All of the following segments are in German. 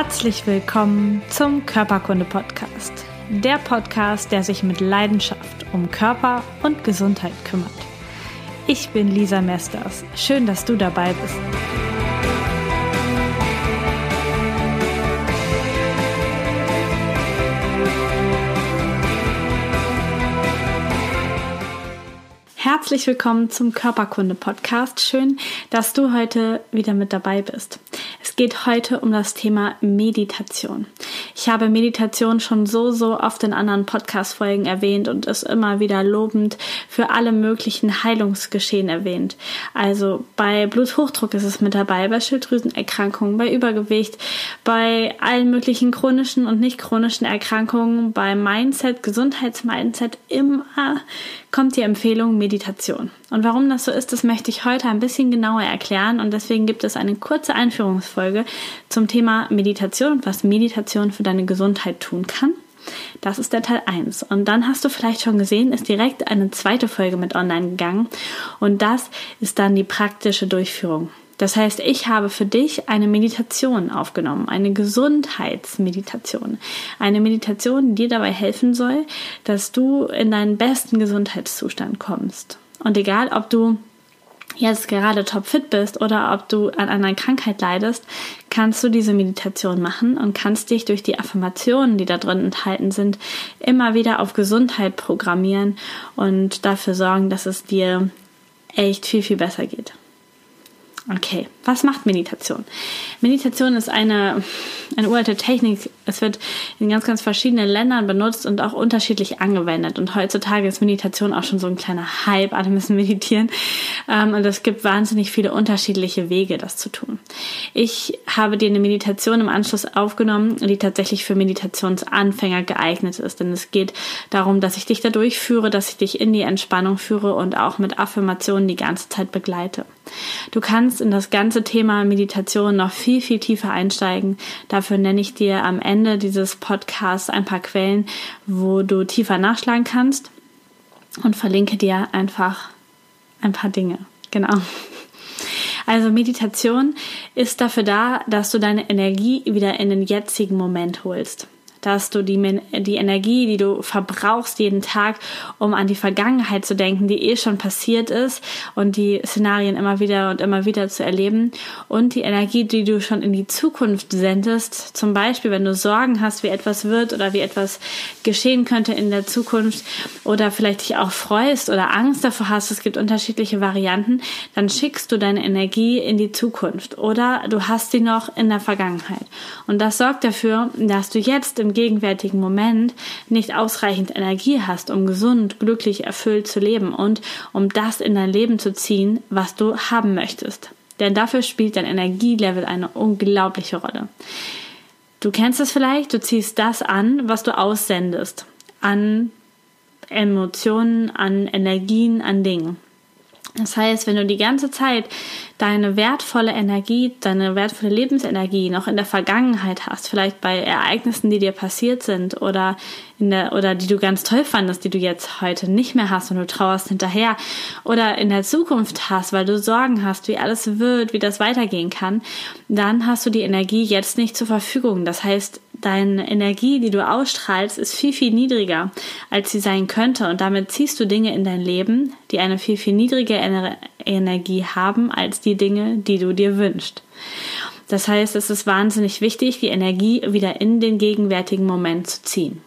Herzlich willkommen zum Körperkunde Podcast. Der Podcast, der sich mit Leidenschaft um Körper und Gesundheit kümmert. Ich bin Lisa Mesters. Schön, dass du dabei bist. Herzlich willkommen zum Körperkunde Podcast. Schön, dass du heute wieder mit dabei bist. Es geht heute um das Thema Meditation. Ich habe Meditation schon so, so oft in anderen Podcast-Folgen erwähnt und es immer wieder lobend für alle möglichen Heilungsgeschehen erwähnt. Also bei Bluthochdruck ist es mit dabei, bei Schilddrüsenerkrankungen, bei Übergewicht, bei allen möglichen chronischen und nicht chronischen Erkrankungen, bei Mindset, Gesundheitsmindset, immer kommt die Empfehlung Meditation. Und warum das so ist, das möchte ich heute ein bisschen genauer erklären und deswegen gibt es eine kurze Einführungsfolge zum Thema Meditation und was Meditation für deine Gesundheit tun kann. Das ist der Teil 1. Und dann hast du vielleicht schon gesehen, ist direkt eine zweite Folge mit online gegangen. Und das ist dann die praktische Durchführung. Das heißt, ich habe für dich eine Meditation aufgenommen, eine Gesundheitsmeditation. Eine Meditation, die dir dabei helfen soll, dass du in deinen besten Gesundheitszustand kommst. Und egal, ob du jetzt gerade topfit bist oder ob du an einer Krankheit leidest, kannst du diese Meditation machen und kannst dich durch die Affirmationen, die da drin enthalten sind, immer wieder auf Gesundheit programmieren und dafür sorgen, dass es dir echt viel, viel besser geht. Okay, was macht Meditation? Meditation ist eine, eine uralte Technik. Es wird in ganz, ganz verschiedenen Ländern benutzt und auch unterschiedlich angewendet. Und heutzutage ist Meditation auch schon so ein kleiner Hype. Alle müssen meditieren. Ähm, und es gibt wahnsinnig viele unterschiedliche Wege, das zu tun. Ich habe dir eine Meditation im Anschluss aufgenommen, die tatsächlich für Meditationsanfänger geeignet ist. Denn es geht darum, dass ich dich da durchführe, dass ich dich in die Entspannung führe und auch mit Affirmationen die ganze Zeit begleite. Du kannst in das ganze Thema Meditation noch viel, viel tiefer einsteigen. Dafür nenne ich dir am Ende dieses Podcasts ein paar Quellen, wo du tiefer nachschlagen kannst und verlinke dir einfach ein paar Dinge. Genau. Also Meditation ist dafür da, dass du deine Energie wieder in den jetzigen Moment holst dass du die, die Energie, die du verbrauchst jeden Tag, um an die Vergangenheit zu denken, die eh schon passiert ist und die Szenarien immer wieder und immer wieder zu erleben. Und die Energie, die du schon in die Zukunft sendest, zum Beispiel, wenn du Sorgen hast, wie etwas wird oder wie etwas geschehen könnte in der Zukunft oder vielleicht dich auch freust oder Angst davor hast, es gibt unterschiedliche Varianten, dann schickst du deine Energie in die Zukunft. Oder du hast sie noch in der Vergangenheit. Und das sorgt dafür, dass du jetzt im gegenwärtigen Moment nicht ausreichend Energie hast, um gesund, glücklich, erfüllt zu leben und um das in dein Leben zu ziehen, was du haben möchtest. Denn dafür spielt dein Energielevel eine unglaubliche Rolle. Du kennst es vielleicht, du ziehst das an, was du aussendest. An Emotionen, an Energien, an Dingen. Das heißt, wenn du die ganze Zeit deine wertvolle Energie, deine wertvolle Lebensenergie noch in der Vergangenheit hast, vielleicht bei Ereignissen, die dir passiert sind oder in der oder die du ganz toll fandest, die du jetzt heute nicht mehr hast und du trauerst hinterher oder in der Zukunft hast, weil du Sorgen hast, wie alles wird, wie das weitergehen kann, dann hast du die Energie jetzt nicht zur Verfügung. Das heißt, deine Energie, die du ausstrahlst, ist viel, viel niedriger, als sie sein könnte. Und damit ziehst du Dinge in dein Leben, die eine viel, viel niedrige Ener Energie haben, als die Dinge, die du dir wünschst. Das heißt, es ist wahnsinnig wichtig, die Energie wieder in den gegenwärtigen Moment zu ziehen.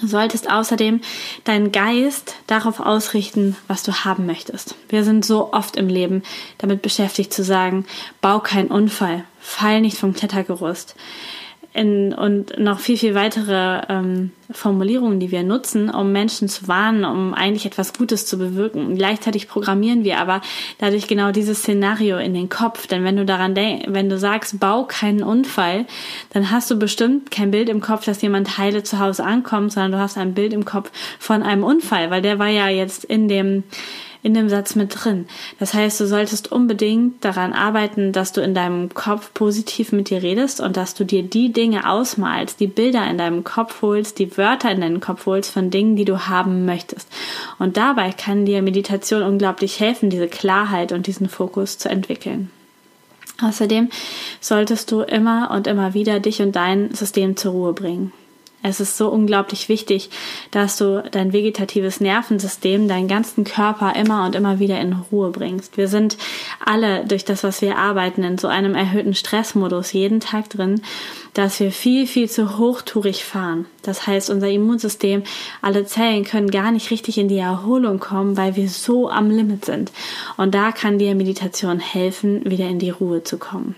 Du solltest außerdem deinen Geist darauf ausrichten, was du haben möchtest. Wir sind so oft im Leben damit beschäftigt zu sagen, bau keinen Unfall, fall nicht vom Klettergerüst in, und noch viel, viel weitere ähm, Formulierungen, die wir nutzen, um Menschen zu warnen, um eigentlich etwas Gutes zu bewirken. Gleichzeitig programmieren wir aber dadurch genau dieses Szenario in den Kopf. Denn wenn du daran denkst, wenn du sagst, bau keinen Unfall, dann hast du bestimmt kein Bild im Kopf, dass jemand heile zu Hause ankommt, sondern du hast ein Bild im Kopf von einem Unfall, weil der war ja jetzt in dem in dem Satz mit drin. Das heißt, du solltest unbedingt daran arbeiten, dass du in deinem Kopf positiv mit dir redest und dass du dir die Dinge ausmalst, die Bilder in deinem Kopf holst, die Wörter in deinen Kopf holst von Dingen, die du haben möchtest. Und dabei kann dir Meditation unglaublich helfen, diese Klarheit und diesen Fokus zu entwickeln. Außerdem solltest du immer und immer wieder dich und dein System zur Ruhe bringen. Es ist so unglaublich wichtig, dass du dein vegetatives Nervensystem, deinen ganzen Körper immer und immer wieder in Ruhe bringst. Wir sind alle durch das, was wir arbeiten, in so einem erhöhten Stressmodus jeden Tag drin, dass wir viel, viel zu hochtourig fahren. Das heißt, unser Immunsystem, alle Zellen können gar nicht richtig in die Erholung kommen, weil wir so am Limit sind. Und da kann dir Meditation helfen, wieder in die Ruhe zu kommen.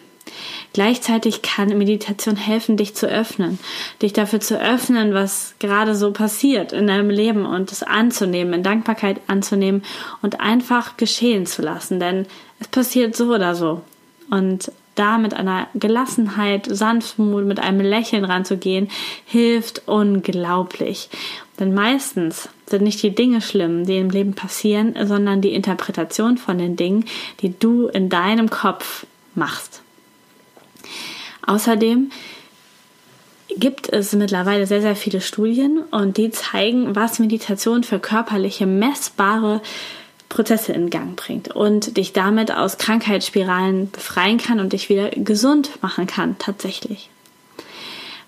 Gleichzeitig kann Meditation helfen, dich zu öffnen, dich dafür zu öffnen, was gerade so passiert in deinem Leben und es anzunehmen, in Dankbarkeit anzunehmen und einfach geschehen zu lassen, denn es passiert so oder so. Und da mit einer Gelassenheit, Sanftmut, mit einem Lächeln ranzugehen, hilft unglaublich. Denn meistens sind nicht die Dinge schlimm, die im Leben passieren, sondern die Interpretation von den Dingen, die du in deinem Kopf machst. Außerdem gibt es mittlerweile sehr, sehr viele Studien und die zeigen, was Meditation für körperliche messbare Prozesse in Gang bringt und dich damit aus Krankheitsspiralen befreien kann und dich wieder gesund machen kann, tatsächlich.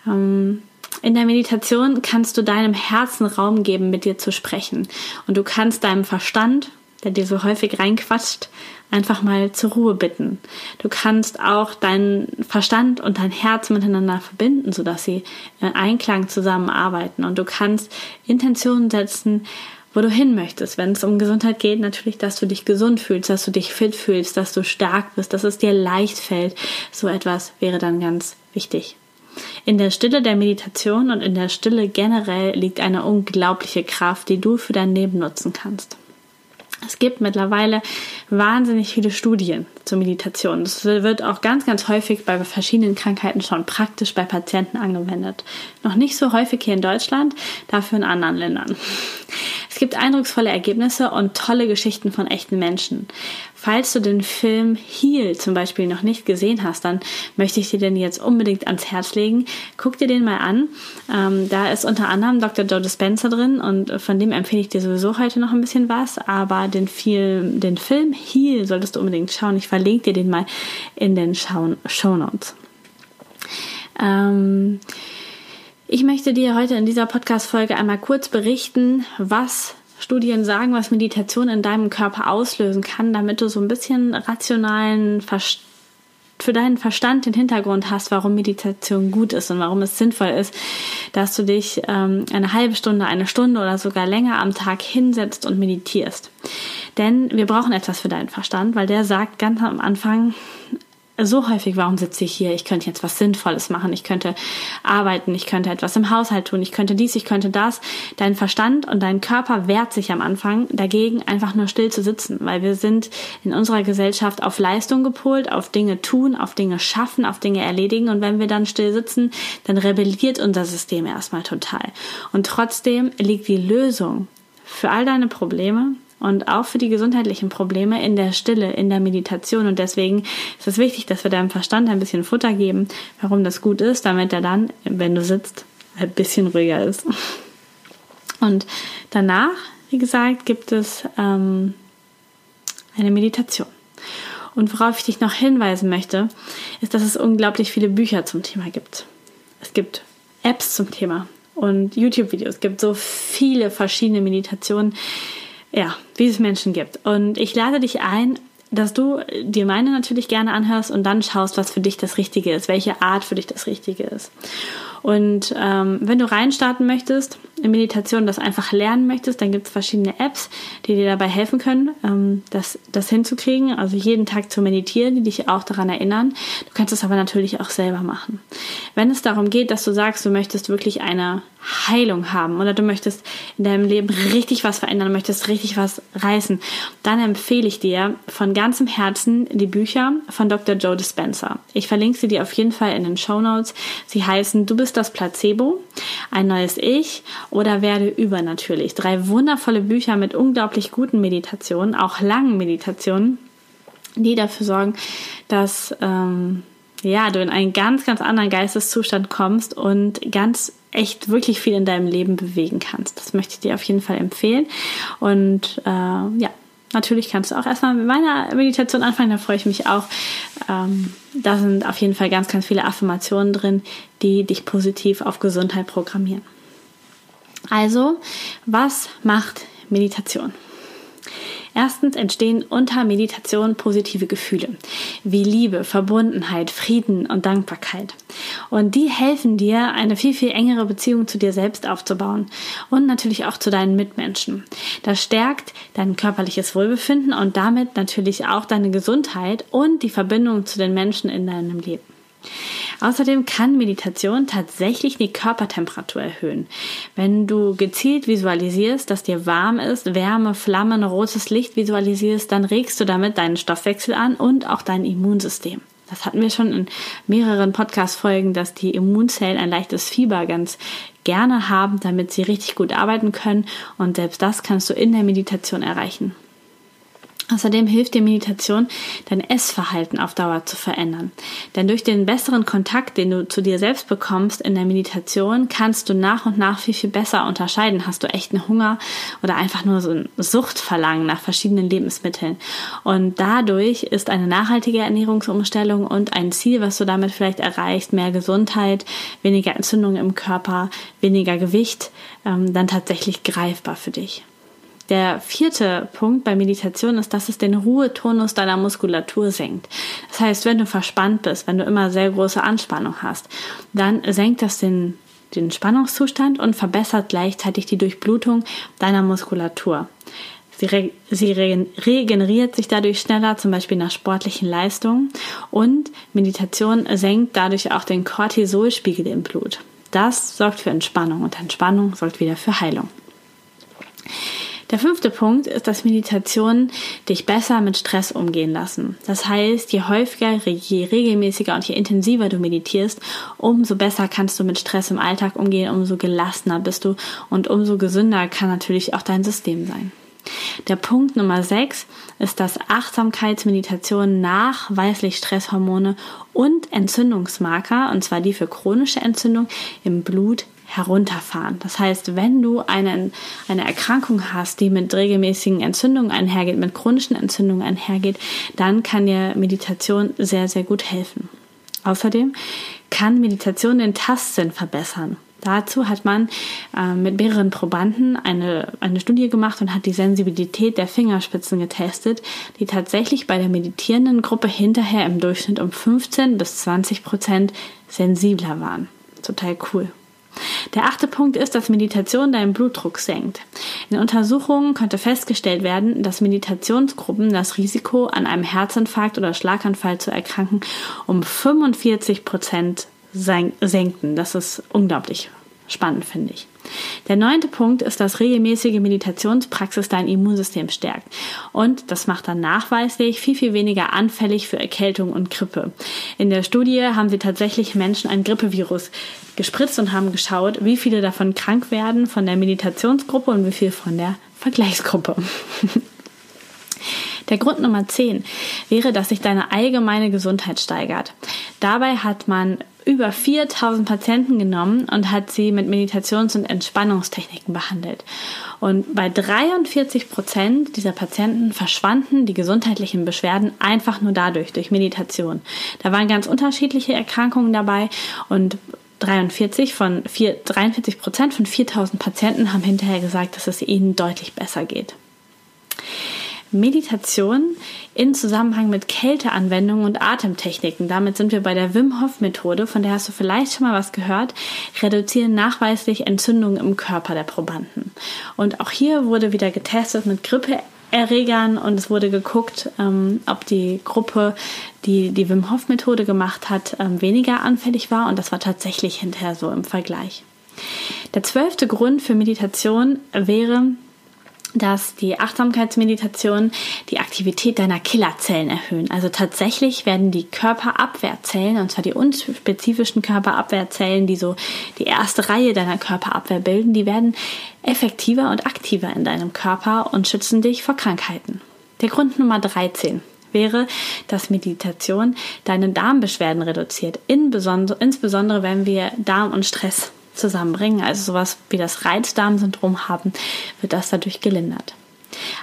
Ähm, in der Meditation kannst du deinem Herzen Raum geben, mit dir zu sprechen. Und du kannst deinem Verstand, der dir so häufig reinquatscht, einfach mal zur Ruhe bitten. Du kannst auch deinen Verstand und dein Herz miteinander verbinden, sodass sie in Einklang zusammenarbeiten. Und du kannst Intentionen setzen, wo du hin möchtest. Wenn es um Gesundheit geht, natürlich, dass du dich gesund fühlst, dass du dich fit fühlst, dass du stark bist, dass es dir leicht fällt. So etwas wäre dann ganz wichtig. In der Stille der Meditation und in der Stille generell liegt eine unglaubliche Kraft, die du für dein Leben nutzen kannst. Es gibt mittlerweile wahnsinnig viele Studien zur Meditation. Das wird auch ganz, ganz häufig bei verschiedenen Krankheiten schon praktisch bei Patienten angewendet. Noch nicht so häufig hier in Deutschland, dafür in anderen Ländern. Es gibt eindrucksvolle Ergebnisse und tolle Geschichten von echten Menschen. Falls du den Film Heal zum Beispiel noch nicht gesehen hast, dann möchte ich dir den jetzt unbedingt ans Herz legen. Guck dir den mal an. Ähm, da ist unter anderem Dr. Joe Dispenza drin und von dem empfehle ich dir sowieso heute noch ein bisschen was. Aber den, Film, den Film Heal solltest du unbedingt schauen. Ich verlinke dir den mal in den Show Notes. Ähm, ich möchte dir heute in dieser Podcast-Folge einmal kurz berichten, was Studien sagen, was Meditation in deinem Körper auslösen kann, damit du so ein bisschen rationalen Verstand für deinen Verstand den Hintergrund hast, warum Meditation gut ist und warum es sinnvoll ist, dass du dich ähm, eine halbe Stunde, eine Stunde oder sogar länger am Tag hinsetzt und meditierst. Denn wir brauchen etwas für deinen Verstand, weil der sagt ganz am Anfang, so häufig, warum sitze ich hier? Ich könnte jetzt was Sinnvolles machen, ich könnte arbeiten, ich könnte etwas im Haushalt tun, ich könnte dies, ich könnte das. Dein Verstand und dein Körper wehrt sich am Anfang dagegen, einfach nur still zu sitzen, weil wir sind in unserer Gesellschaft auf Leistung gepolt, auf Dinge tun, auf Dinge schaffen, auf Dinge erledigen und wenn wir dann still sitzen, dann rebelliert unser System erstmal total. Und trotzdem liegt die Lösung für all deine Probleme und auch für die gesundheitlichen Probleme in der Stille, in der Meditation. Und deswegen ist es wichtig, dass wir deinem Verstand ein bisschen Futter geben, warum das gut ist, damit er dann, wenn du sitzt, ein bisschen ruhiger ist. Und danach, wie gesagt, gibt es ähm, eine Meditation. Und worauf ich dich noch hinweisen möchte, ist, dass es unglaublich viele Bücher zum Thema gibt. Es gibt Apps zum Thema und YouTube-Videos. Es gibt so viele verschiedene Meditationen, ja, wie es Menschen gibt. Und ich lade dich ein, dass du dir meine natürlich gerne anhörst und dann schaust, was für dich das Richtige ist, welche Art für dich das Richtige ist. Und ähm, wenn du reinstarten möchtest Meditation, das einfach lernen möchtest, dann gibt es verschiedene Apps, die dir dabei helfen können, ähm, das, das hinzukriegen. Also jeden Tag zu meditieren, die dich auch daran erinnern. Du kannst es aber natürlich auch selber machen. Wenn es darum geht, dass du sagst, du möchtest wirklich eine Heilung haben oder du möchtest in deinem Leben richtig was verändern, möchtest richtig was reißen, dann empfehle ich dir von ganzem Herzen die Bücher von Dr. Joe Dispenza. Ich verlinke sie dir auf jeden Fall in den Show Notes. Sie heißen Du bist das Placebo, ein neues Ich oder werde übernatürlich. Drei wundervolle Bücher mit unglaublich guten Meditationen, auch langen Meditationen, die dafür sorgen, dass ähm, ja, du in einen ganz, ganz anderen Geisteszustand kommst und ganz echt wirklich viel in deinem Leben bewegen kannst. Das möchte ich dir auf jeden Fall empfehlen. Und äh, ja, natürlich kannst du auch erstmal mit meiner Meditation anfangen, da freue ich mich auch. Ähm, da sind auf jeden Fall ganz, ganz viele Affirmationen drin, die dich positiv auf Gesundheit programmieren. Also, was macht Meditation? Erstens entstehen unter Meditation positive Gefühle wie Liebe, Verbundenheit, Frieden und Dankbarkeit. Und die helfen dir, eine viel, viel engere Beziehung zu dir selbst aufzubauen und natürlich auch zu deinen Mitmenschen. Das stärkt dein körperliches Wohlbefinden und damit natürlich auch deine Gesundheit und die Verbindung zu den Menschen in deinem Leben. Außerdem kann Meditation tatsächlich die Körpertemperatur erhöhen. Wenn du gezielt visualisierst, dass dir warm ist, Wärme, Flammen, rotes Licht visualisierst, dann regst du damit deinen Stoffwechsel an und auch dein Immunsystem. Das hatten wir schon in mehreren Podcast-Folgen, dass die Immunzellen ein leichtes Fieber ganz gerne haben, damit sie richtig gut arbeiten können. Und selbst das kannst du in der Meditation erreichen. Außerdem hilft dir Meditation, dein Essverhalten auf Dauer zu verändern. Denn durch den besseren Kontakt, den du zu dir selbst bekommst in der Meditation, kannst du nach und nach viel, viel besser unterscheiden. Hast du echten Hunger oder einfach nur so ein Suchtverlangen nach verschiedenen Lebensmitteln. Und dadurch ist eine nachhaltige Ernährungsumstellung und ein Ziel, was du damit vielleicht erreichst, mehr Gesundheit, weniger Entzündungen im Körper, weniger Gewicht, ähm, dann tatsächlich greifbar für dich. Der vierte Punkt bei Meditation ist, dass es den Ruhetonus deiner Muskulatur senkt. Das heißt, wenn du verspannt bist, wenn du immer sehr große Anspannung hast, dann senkt das den, den Spannungszustand und verbessert gleichzeitig die Durchblutung deiner Muskulatur. Sie, re sie regeneriert sich dadurch schneller, zum Beispiel nach sportlichen Leistungen. Und Meditation senkt dadurch auch den Cortisolspiegel im Blut. Das sorgt für Entspannung und Entspannung sorgt wieder für Heilung. Der fünfte Punkt ist, dass Meditationen dich besser mit Stress umgehen lassen. Das heißt, je häufiger, je regelmäßiger und je intensiver du meditierst, umso besser kannst du mit Stress im Alltag umgehen, umso gelassener bist du und umso gesünder kann natürlich auch dein System sein. Der Punkt Nummer 6 ist, dass Achtsamkeitsmeditation nachweislich Stresshormone und Entzündungsmarker, und zwar die für chronische Entzündung im Blut, herunterfahren. Das heißt, wenn du eine, eine Erkrankung hast, die mit regelmäßigen Entzündungen einhergeht, mit chronischen Entzündungen einhergeht, dann kann dir Meditation sehr, sehr gut helfen. Außerdem kann Meditation den Tastsinn verbessern. Dazu hat man äh, mit mehreren Probanden eine, eine Studie gemacht und hat die Sensibilität der Fingerspitzen getestet, die tatsächlich bei der meditierenden Gruppe hinterher im Durchschnitt um 15 bis 20 Prozent sensibler waren. Total cool. Der achte Punkt ist, dass Meditation deinen Blutdruck senkt. In Untersuchungen konnte festgestellt werden, dass Meditationsgruppen das Risiko, an einem Herzinfarkt oder Schlaganfall zu erkranken, um 45 Prozent senken. Das ist unglaublich spannend, finde ich. Der neunte Punkt ist, dass regelmäßige Meditationspraxis dein Immunsystem stärkt. Und das macht dann nachweislich viel, viel weniger anfällig für Erkältung und Grippe. In der Studie haben sie tatsächlich Menschen ein Grippevirus gespritzt und haben geschaut, wie viele davon krank werden von der Meditationsgruppe und wie viel von der Vergleichsgruppe. Der Grund Nummer 10 wäre, dass sich deine allgemeine Gesundheit steigert. Dabei hat man über 4000 Patienten genommen und hat sie mit Meditations- und Entspannungstechniken behandelt. Und bei 43 Prozent dieser Patienten verschwanden die gesundheitlichen Beschwerden einfach nur dadurch, durch Meditation. Da waren ganz unterschiedliche Erkrankungen dabei und 43 von 4, 43 Prozent von 4000 Patienten haben hinterher gesagt, dass es ihnen deutlich besser geht. Meditation in Zusammenhang mit Kälteanwendungen und Atemtechniken. Damit sind wir bei der Wim Hof Methode, von der hast du vielleicht schon mal was gehört, reduzieren nachweislich Entzündungen im Körper der Probanden. Und auch hier wurde wieder getestet mit Grippeerregern und es wurde geguckt, ähm, ob die Gruppe, die die Wim Hof Methode gemacht hat, ähm, weniger anfällig war und das war tatsächlich hinterher so im Vergleich. Der zwölfte Grund für Meditation wäre, dass die Achtsamkeitsmeditation die Aktivität deiner Killerzellen erhöhen. Also tatsächlich werden die Körperabwehrzellen, und zwar die unspezifischen Körperabwehrzellen, die so die erste Reihe deiner Körperabwehr bilden, die werden effektiver und aktiver in deinem Körper und schützen dich vor Krankheiten. Der Grund Nummer 13 wäre, dass Meditation deine Darmbeschwerden reduziert, insbesondere wenn wir Darm und Stress zusammenbringen, also sowas wie das Reizdarmsyndrom haben, wird das dadurch gelindert.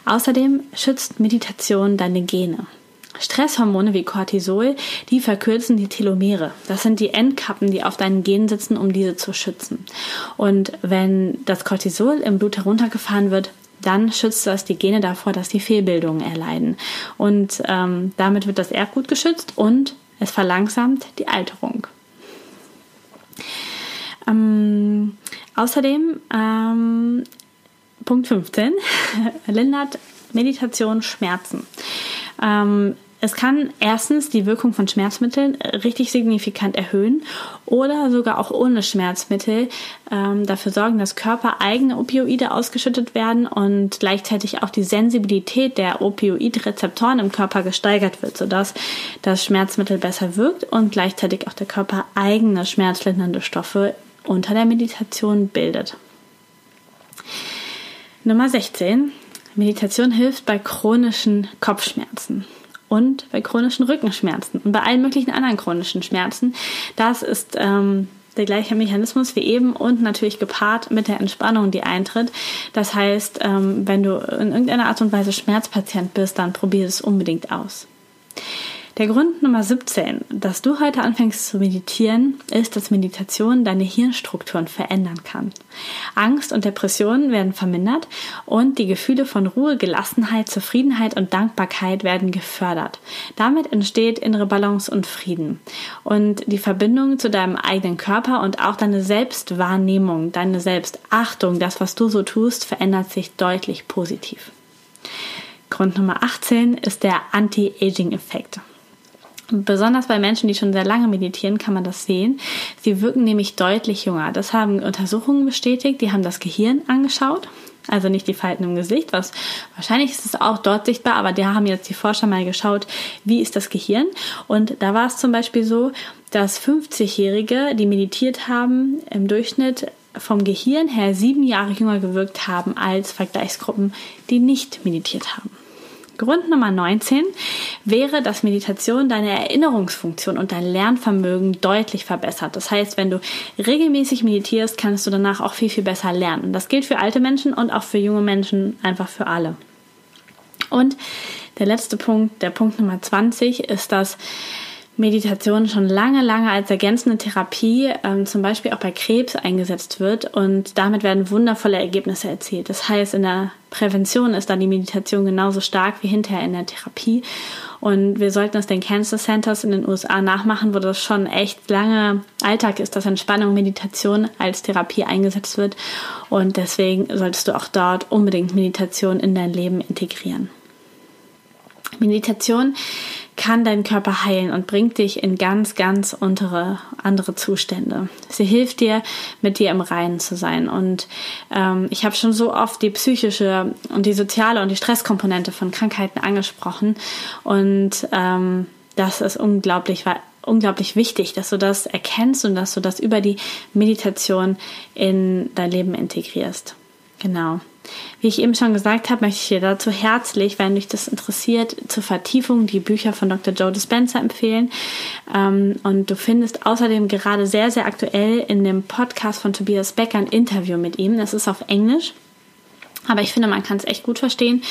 Außerdem schützt Meditation deine Gene. Stresshormone wie Cortisol, die verkürzen die Telomere. Das sind die Endkappen, die auf deinen Genen sitzen, um diese zu schützen. Und wenn das Cortisol im Blut heruntergefahren wird, dann schützt das die Gene davor, dass die Fehlbildungen erleiden. Und ähm, damit wird das Erbgut geschützt und es verlangsamt die Alterung. Ähm, außerdem, ähm, Punkt 15, lindert Meditation Schmerzen. Ähm, es kann erstens die Wirkung von Schmerzmitteln richtig signifikant erhöhen oder sogar auch ohne Schmerzmittel ähm, dafür sorgen, dass körpereigene Opioide ausgeschüttet werden und gleichzeitig auch die Sensibilität der Opioidrezeptoren im Körper gesteigert wird, sodass das Schmerzmittel besser wirkt und gleichzeitig auch der Körper eigene schmerzlindernde Stoffe unter der Meditation bildet. Nummer 16. Meditation hilft bei chronischen Kopfschmerzen und bei chronischen Rückenschmerzen und bei allen möglichen anderen chronischen Schmerzen. Das ist ähm, der gleiche Mechanismus wie eben und natürlich gepaart mit der Entspannung, die eintritt. Das heißt, ähm, wenn du in irgendeiner Art und Weise Schmerzpatient bist, dann probier es unbedingt aus. Der Grund Nummer 17, dass du heute anfängst zu meditieren, ist, dass Meditation deine Hirnstrukturen verändern kann. Angst und Depressionen werden vermindert und die Gefühle von Ruhe, Gelassenheit, Zufriedenheit und Dankbarkeit werden gefördert. Damit entsteht innere Balance und Frieden. Und die Verbindung zu deinem eigenen Körper und auch deine Selbstwahrnehmung, deine Selbstachtung, das, was du so tust, verändert sich deutlich positiv. Grund Nummer 18 ist der Anti-Aging-Effekt. Besonders bei Menschen, die schon sehr lange meditieren, kann man das sehen. Sie wirken nämlich deutlich jünger. Das haben Untersuchungen bestätigt. Die haben das Gehirn angeschaut. Also nicht die Falten im Gesicht, was wahrscheinlich ist es auch dort sichtbar, aber da haben jetzt die Forscher mal geschaut, wie ist das Gehirn. Und da war es zum Beispiel so, dass 50-Jährige, die meditiert haben, im Durchschnitt vom Gehirn her sieben Jahre jünger gewirkt haben als Vergleichsgruppen, die nicht meditiert haben. Grund Nummer 19 wäre, dass Meditation deine Erinnerungsfunktion und dein Lernvermögen deutlich verbessert. Das heißt, wenn du regelmäßig meditierst, kannst du danach auch viel, viel besser lernen. Das gilt für alte Menschen und auch für junge Menschen, einfach für alle. Und der letzte Punkt, der Punkt Nummer 20, ist, dass Meditation schon lange, lange als ergänzende Therapie, ähm, zum Beispiel auch bei Krebs eingesetzt wird und damit werden wundervolle Ergebnisse erzielt. Das heißt, in der Prävention ist da die Meditation genauso stark wie hinterher in der Therapie. Und wir sollten es den Cancer Centers in den USA nachmachen, wo das schon echt lange Alltag ist, dass Entspannung, Meditation als Therapie eingesetzt wird. Und deswegen solltest du auch dort unbedingt Meditation in dein Leben integrieren. Meditation kann deinen Körper heilen und bringt dich in ganz, ganz untere, andere Zustände. Sie hilft dir, mit dir im Reinen zu sein. Und ähm, ich habe schon so oft die psychische und die soziale und die Stresskomponente von Krankheiten angesprochen. Und ähm, das ist unglaublich, unglaublich wichtig, dass du das erkennst und dass du das über die Meditation in dein Leben integrierst. Genau. Wie ich eben schon gesagt habe, möchte ich dir dazu herzlich, wenn dich das interessiert, zur Vertiefung die Bücher von Dr. Joe Dispenza empfehlen. Ähm, und du findest außerdem gerade sehr, sehr aktuell in dem Podcast von Tobias Becker ein Interview mit ihm. Das ist auf Englisch. Aber ich finde, man kann es echt gut verstehen.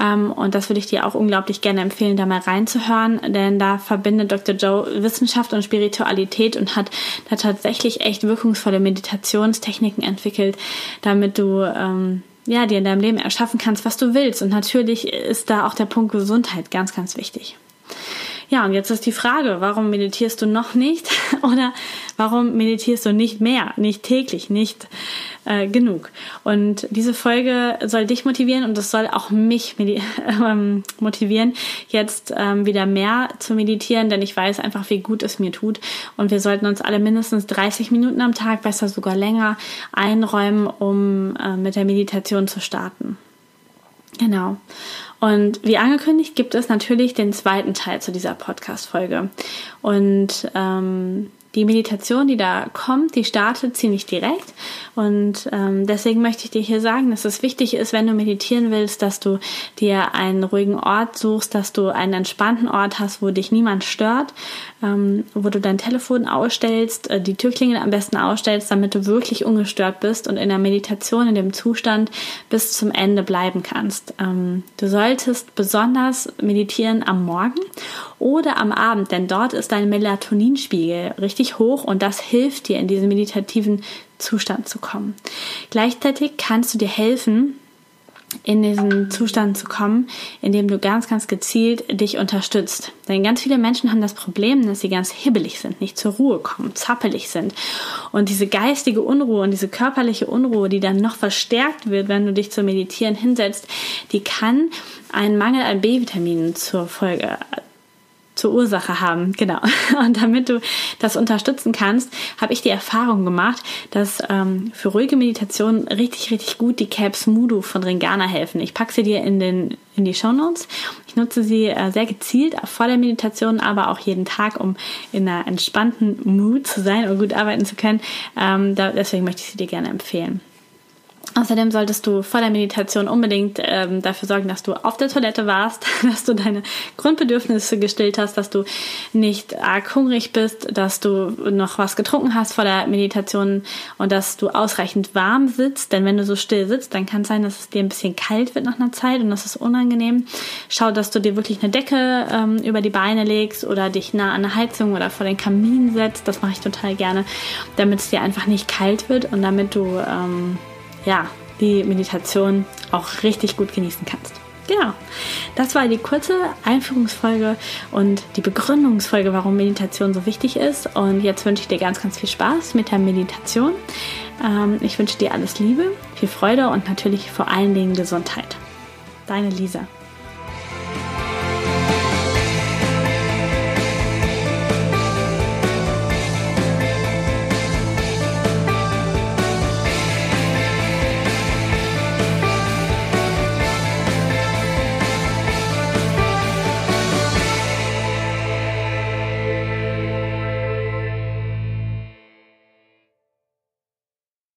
Ähm, und das würde ich dir auch unglaublich gerne empfehlen, da mal reinzuhören. Denn da verbindet Dr. Joe Wissenschaft und Spiritualität und hat da tatsächlich echt wirkungsvolle Meditationstechniken entwickelt, damit du ähm, ja, dir in deinem Leben erschaffen kannst, was du willst. Und natürlich ist da auch der Punkt Gesundheit ganz, ganz wichtig. Ja, und jetzt ist die Frage, warum meditierst du noch nicht oder warum meditierst du nicht mehr, nicht täglich, nicht äh, genug? Und diese Folge soll dich motivieren und es soll auch mich ähm, motivieren, jetzt ähm, wieder mehr zu meditieren, denn ich weiß einfach, wie gut es mir tut. Und wir sollten uns alle mindestens 30 Minuten am Tag, besser sogar länger, einräumen, um äh, mit der Meditation zu starten. Genau. Und wie angekündigt gibt es natürlich den zweiten Teil zu dieser Podcast-Folge. Und ähm, die Meditation, die da kommt, die startet ziemlich direkt. Und ähm, deswegen möchte ich dir hier sagen, dass es wichtig ist, wenn du meditieren willst, dass du dir einen ruhigen Ort suchst, dass du einen entspannten Ort hast, wo dich niemand stört, ähm, wo du dein Telefon ausstellst, äh, die Türklingel am besten ausstellst, damit du wirklich ungestört bist und in der Meditation, in dem Zustand bis zum Ende bleiben kannst. Ähm, du solltest besonders meditieren am Morgen oder am Abend, denn dort ist dein Melatoninspiegel richtig hoch und das hilft dir in diesen meditativen Zustand zu kommen. Gleichzeitig kannst du dir helfen, in diesen Zustand zu kommen, in dem du ganz, ganz gezielt dich unterstützt. Denn ganz viele Menschen haben das Problem, dass sie ganz hibbelig sind, nicht zur Ruhe kommen, zappelig sind. Und diese geistige Unruhe und diese körperliche Unruhe, die dann noch verstärkt wird, wenn du dich zum Meditieren hinsetzt, die kann einen Mangel an B-Vitaminen zur Folge zur Ursache haben. Genau. Und damit du das unterstützen kannst, habe ich die Erfahrung gemacht, dass ähm, für ruhige Meditation richtig, richtig gut die Caps Mudo von Ringana helfen. Ich packe sie dir in, den, in die Show Notes. Ich nutze sie äh, sehr gezielt vor der Meditation, aber auch jeden Tag, um in einer entspannten Mood zu sein und gut arbeiten zu können. Ähm, da, deswegen möchte ich sie dir gerne empfehlen. Außerdem solltest du vor der Meditation unbedingt ähm, dafür sorgen, dass du auf der Toilette warst, dass du deine Grundbedürfnisse gestillt hast, dass du nicht arg hungrig bist, dass du noch was getrunken hast vor der Meditation und dass du ausreichend warm sitzt. Denn wenn du so still sitzt, dann kann es sein, dass es dir ein bisschen kalt wird nach einer Zeit und das ist unangenehm. Schau, dass du dir wirklich eine Decke ähm, über die Beine legst oder dich nah an eine Heizung oder vor den Kamin setzt. Das mache ich total gerne, damit es dir einfach nicht kalt wird und damit du ähm, ja, die Meditation auch richtig gut genießen kannst. Genau, das war die kurze Einführungsfolge und die Begründungsfolge, warum Meditation so wichtig ist. Und jetzt wünsche ich dir ganz, ganz viel Spaß mit der Meditation. Ähm, ich wünsche dir alles Liebe, viel Freude und natürlich vor allen Dingen Gesundheit. Deine Lisa.